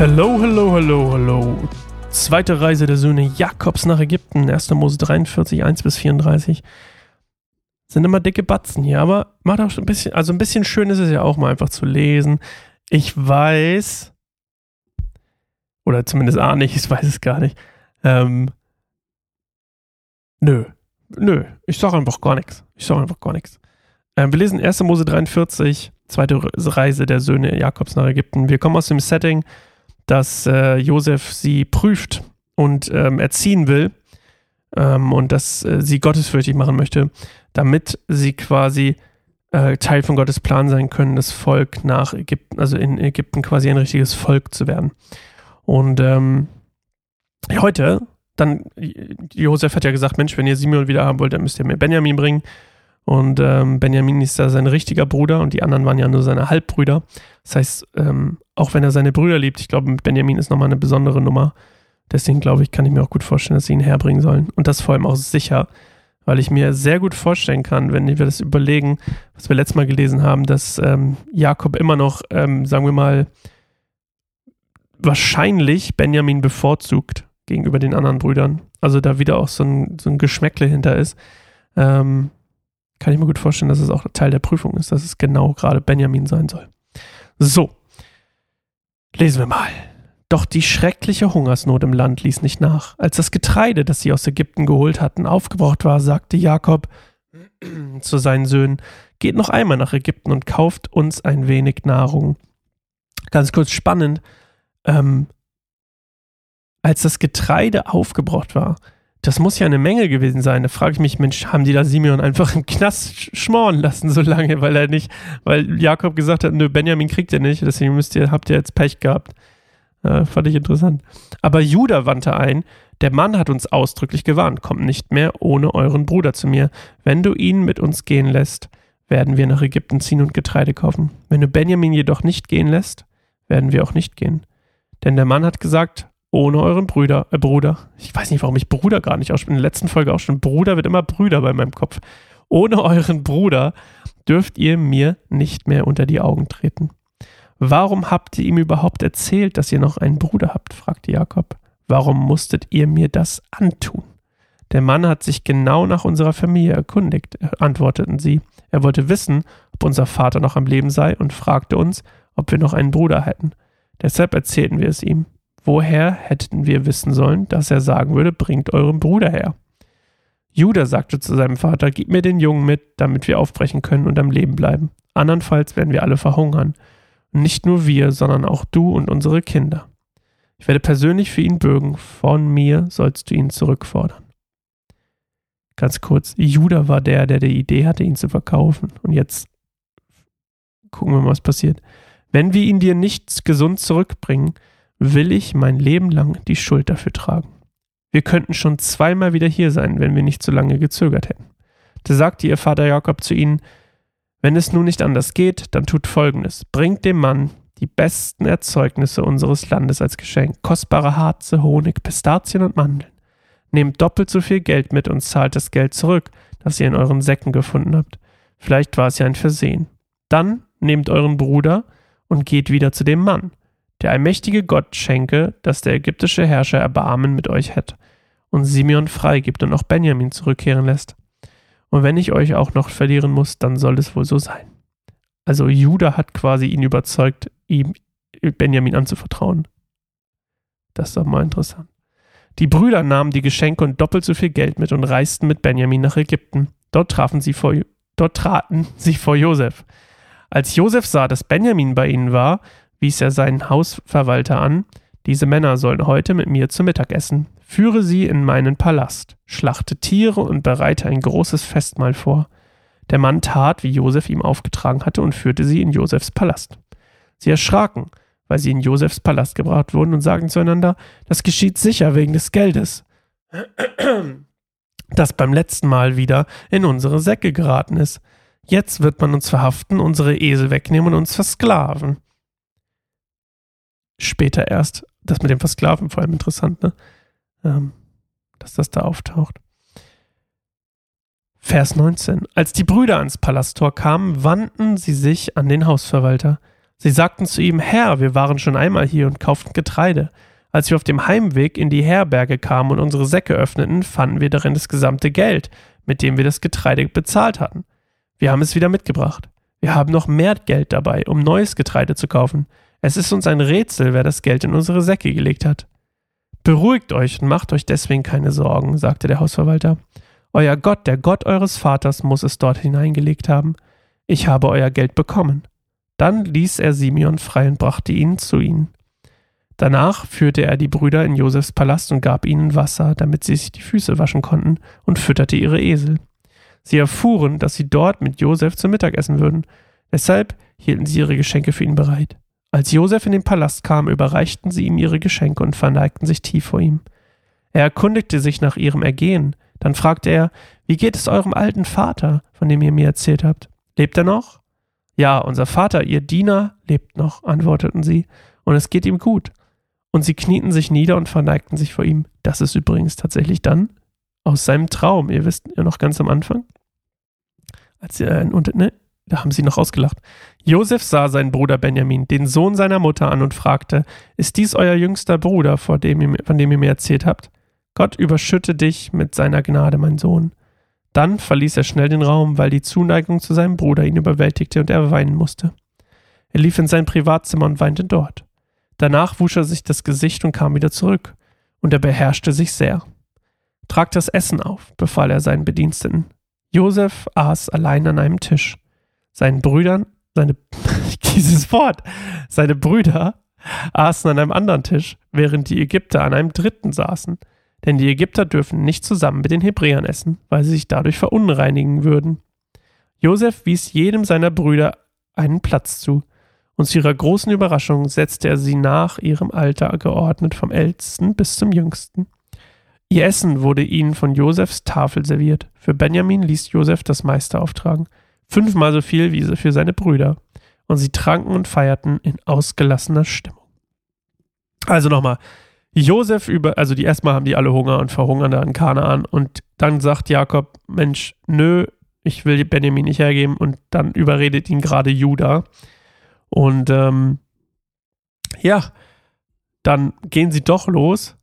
Hallo, hallo, hallo, hallo. Zweite Reise der Söhne Jakobs nach Ägypten, 1. Mose 43, 1 bis 34. Sind immer dicke Batzen hier, aber macht auch ein bisschen, also ein bisschen schön ist es ja auch mal einfach zu lesen. Ich weiß, oder zumindest ahne ich, ich weiß es gar nicht. Ähm, nö, nö, ich sage einfach gar nichts. Ich sage einfach gar nichts. Ähm, wir lesen 1. Mose 43, zweite Reise der Söhne Jakobs nach Ägypten. Wir kommen aus dem Setting, dass äh, Josef sie prüft und ähm, erziehen will ähm, und dass äh, sie gottesfürchtig machen möchte, damit sie quasi äh, Teil von Gottes Plan sein können, das Volk nach Ägypten, also in Ägypten quasi ein richtiges Volk zu werden. Und ähm, heute, dann, Josef hat ja gesagt, Mensch, wenn ihr Simeon wieder haben wollt, dann müsst ihr mir Benjamin bringen. Und ähm, Benjamin ist da sein richtiger Bruder und die anderen waren ja nur seine Halbbrüder. Das heißt, ähm, auch wenn er seine Brüder liebt, ich glaube, Benjamin ist nochmal eine besondere Nummer. Deswegen glaube ich, kann ich mir auch gut vorstellen, dass sie ihn herbringen sollen. Und das vor allem auch sicher, weil ich mir sehr gut vorstellen kann, wenn wir das überlegen, was wir letztes Mal gelesen haben, dass ähm, Jakob immer noch, ähm, sagen wir mal, wahrscheinlich Benjamin bevorzugt gegenüber den anderen Brüdern. Also da wieder auch so ein, so ein Geschmäckle hinter ist. Ähm, kann ich mir gut vorstellen, dass es auch Teil der Prüfung ist, dass es genau gerade Benjamin sein soll. So, lesen wir mal. Doch die schreckliche Hungersnot im Land ließ nicht nach. Als das Getreide, das sie aus Ägypten geholt hatten, aufgebraucht war, sagte Jakob zu seinen Söhnen, geht noch einmal nach Ägypten und kauft uns ein wenig Nahrung. Ganz kurz spannend, ähm, als das Getreide aufgebraucht war, das muss ja eine Menge gewesen sein. Da frage ich mich, Mensch, haben die da Simeon einfach im Knast schmoren lassen so lange, weil er nicht, weil Jakob gesagt hat, nö, Benjamin kriegt ihr nicht, deswegen müsst ihr, habt ihr jetzt Pech gehabt. Äh, fand ich interessant. Aber Judah wandte ein, der Mann hat uns ausdrücklich gewarnt, kommt nicht mehr ohne euren Bruder zu mir. Wenn du ihn mit uns gehen lässt, werden wir nach Ägypten ziehen und Getreide kaufen. Wenn du Benjamin jedoch nicht gehen lässt, werden wir auch nicht gehen. Denn der Mann hat gesagt, ohne euren Brüder, äh, Bruder. Ich weiß nicht, warum ich Bruder gar nicht ausspreche. In der letzten Folge auch schon. Bruder wird immer Brüder bei meinem Kopf. Ohne euren Bruder dürft ihr mir nicht mehr unter die Augen treten. Warum habt ihr ihm überhaupt erzählt, dass ihr noch einen Bruder habt? fragte Jakob. Warum musstet ihr mir das antun? Der Mann hat sich genau nach unserer Familie erkundigt, antworteten sie. Er wollte wissen, ob unser Vater noch am Leben sei und fragte uns, ob wir noch einen Bruder hätten. Deshalb erzählten wir es ihm. Woher hätten wir wissen sollen, dass er sagen würde, bringt euren Bruder her? Judah sagte zu seinem Vater, gib mir den Jungen mit, damit wir aufbrechen können und am Leben bleiben. Andernfalls werden wir alle verhungern. Und nicht nur wir, sondern auch du und unsere Kinder. Ich werde persönlich für ihn bürgen, von mir sollst du ihn zurückfordern. Ganz kurz, Judah war der, der die Idee hatte, ihn zu verkaufen. Und jetzt gucken wir mal, was passiert. Wenn wir ihn dir nicht gesund zurückbringen, will ich mein Leben lang die Schuld dafür tragen. Wir könnten schon zweimal wieder hier sein, wenn wir nicht so lange gezögert hätten. Da sagte ihr Vater Jakob zu ihnen, wenn es nun nicht anders geht, dann tut Folgendes. Bringt dem Mann die besten Erzeugnisse unseres Landes als Geschenk, kostbare Harze, Honig, Pistazien und Mandeln. Nehmt doppelt so viel Geld mit und zahlt das Geld zurück, das ihr in euren Säcken gefunden habt. Vielleicht war es ja ein Versehen. Dann nehmt euren Bruder und geht wieder zu dem Mann. Der allmächtige Gott schenke, dass der ägyptische Herrscher Erbarmen mit euch hätte und Simeon freigibt und auch Benjamin zurückkehren lässt. Und wenn ich euch auch noch verlieren muss, dann soll es wohl so sein. Also Judah hat quasi ihn überzeugt, ihm Benjamin anzuvertrauen. Das ist doch mal interessant. Die Brüder nahmen die Geschenke und doppelt so viel Geld mit und reisten mit Benjamin nach Ägypten. Dort trafen sie vor, dort traten sie vor Josef. Als Josef sah, dass Benjamin bei ihnen war, wies er seinen Hausverwalter an, diese Männer sollen heute mit mir zu Mittag essen. Führe sie in meinen Palast, schlachte Tiere und bereite ein großes Festmahl vor. Der Mann tat, wie Josef ihm aufgetragen hatte, und führte sie in Josefs Palast. Sie erschraken, weil sie in Josefs Palast gebracht wurden und sagten zueinander, das geschieht sicher wegen des Geldes, das beim letzten Mal wieder in unsere Säcke geraten ist. Jetzt wird man uns verhaften, unsere Esel wegnehmen und uns versklaven später erst, das mit dem Versklaven vor allem interessant, ne? Ähm, dass das da auftaucht. Vers 19. Als die Brüder ans Palasttor kamen, wandten sie sich an den Hausverwalter. Sie sagten zu ihm, Herr, wir waren schon einmal hier und kauften Getreide. Als wir auf dem Heimweg in die Herberge kamen und unsere Säcke öffneten, fanden wir darin das gesamte Geld, mit dem wir das Getreide bezahlt hatten. Wir haben es wieder mitgebracht. Wir haben noch mehr Geld dabei, um neues Getreide zu kaufen. Es ist uns ein Rätsel, wer das Geld in unsere Säcke gelegt hat. Beruhigt euch und macht euch deswegen keine Sorgen, sagte der Hausverwalter. Euer Gott, der Gott eures Vaters, muss es dort hineingelegt haben. Ich habe euer Geld bekommen. Dann ließ er Simeon frei und brachte ihn zu ihnen. Danach führte er die Brüder in Josefs Palast und gab ihnen Wasser, damit sie sich die Füße waschen konnten, und fütterte ihre Esel. Sie erfuhren, dass sie dort mit Josef zum Mittagessen würden. Deshalb hielten sie ihre Geschenke für ihn bereit. Als Josef in den Palast kam, überreichten sie ihm ihre Geschenke und verneigten sich tief vor ihm. Er erkundigte sich nach ihrem Ergehen. Dann fragte er, wie geht es eurem alten Vater, von dem ihr mir erzählt habt? Lebt er noch? Ja, unser Vater, ihr Diener, lebt noch, antworteten sie, und es geht ihm gut. Und sie knieten sich nieder und verneigten sich vor ihm. Das ist übrigens tatsächlich dann aus seinem Traum. Ihr wisst ja noch ganz am Anfang. Als er, und, ne, da haben sie noch ausgelacht. Josef sah seinen Bruder Benjamin, den Sohn seiner Mutter, an und fragte: Ist dies euer jüngster Bruder, von dem ihr, mir erzählt habt? Gott überschütte dich mit seiner Gnade, mein Sohn. Dann verließ er schnell den Raum, weil die Zuneigung zu seinem Bruder ihn überwältigte und er weinen musste. Er lief in sein Privatzimmer und weinte dort. Danach wusch er sich das Gesicht und kam wieder zurück, und er beherrschte sich sehr. Tragt das Essen auf, befahl er seinen Bediensteten. Josef aß allein an einem Tisch. Seinen Brüdern, seine, dieses Wort, seine Brüder aßen an einem anderen Tisch, während die Ägypter an einem dritten saßen. Denn die Ägypter dürfen nicht zusammen mit den Hebräern essen, weil sie sich dadurch verunreinigen würden. Josef wies jedem seiner Brüder einen Platz zu, und zu ihrer großen Überraschung setzte er sie nach ihrem Alter geordnet vom ältesten bis zum jüngsten. Ihr Essen wurde ihnen von Josefs Tafel serviert. Für Benjamin ließ Josef das meiste auftragen, fünfmal so viel wie für seine Brüder, und sie tranken und feierten in ausgelassener Stimmung. Also nochmal, Josef über, also die erstmal haben die alle Hunger und verhungern da in Kanaan und dann sagt Jakob, Mensch, nö, ich will Benjamin nicht hergeben und dann überredet ihn gerade Judah. Und ähm, ja, dann gehen sie doch los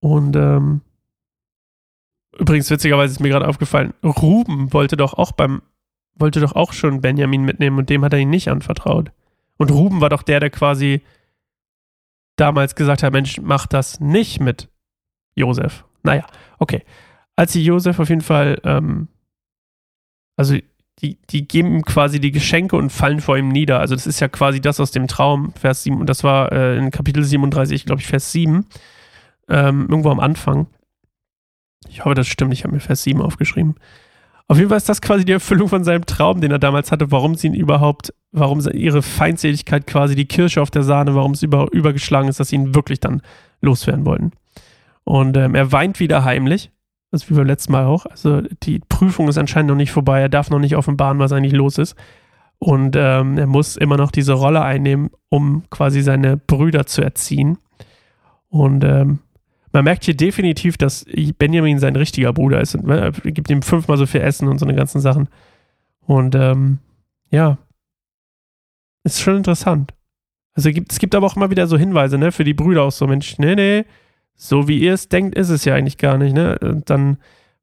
und ähm, übrigens witzigerweise ist mir gerade aufgefallen, Ruben wollte doch auch beim, wollte doch auch schon Benjamin mitnehmen und dem hat er ihn nicht anvertraut. Und Ruben war doch der, der quasi damals gesagt hat, Mensch, mach das nicht mit Josef. Naja, okay. Als sie Josef auf jeden Fall, ähm, also die, die geben ihm quasi die Geschenke und fallen vor ihm nieder. Also das ist ja quasi das aus dem Traum, Vers 7, und das war äh, in Kapitel 37, glaube ich, Vers 7, ähm, irgendwo am Anfang. Ich hoffe, das stimmt, ich habe mir Vers 7 aufgeschrieben. Auf jeden Fall ist das quasi die Erfüllung von seinem Traum, den er damals hatte, warum sie ihn überhaupt, warum ihre Feindseligkeit quasi die Kirsche auf der Sahne, warum es über, übergeschlagen ist, dass sie ihn wirklich dann loswerden wollten. Und ähm, er weint wieder heimlich, das wie beim letzten Mal auch. Also die Prüfung ist anscheinend noch nicht vorbei, er darf noch nicht offenbaren, was eigentlich los ist. Und ähm, er muss immer noch diese Rolle einnehmen, um quasi seine Brüder zu erziehen. Und ähm, man merkt hier definitiv, dass Benjamin sein richtiger Bruder ist. Und er gibt ihm fünfmal so viel Essen und so eine ganzen Sachen. Und ähm, ja, ist schon interessant. Also gibt, es gibt aber auch immer wieder so Hinweise, ne, für die Brüder auch so, Mensch, nee, nee, so wie ihr es denkt, ist es ja eigentlich gar nicht, ne? Und dann,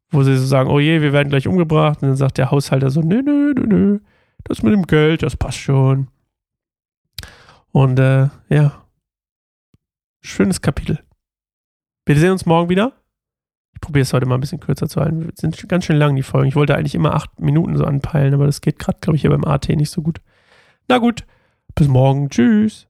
wo sie so sagen, oh je, wir werden gleich umgebracht, und dann sagt der Haushalter so, nee, nee, nee, nee, das mit dem Geld, das passt schon. Und äh, ja, schönes Kapitel. Wir sehen uns morgen wieder. Ich probiere es heute mal ein bisschen kürzer zu halten. Wir sind ganz schön lang, die Folgen. Ich wollte eigentlich immer acht Minuten so anpeilen, aber das geht gerade, glaube ich, hier beim AT nicht so gut. Na gut, bis morgen. Tschüss.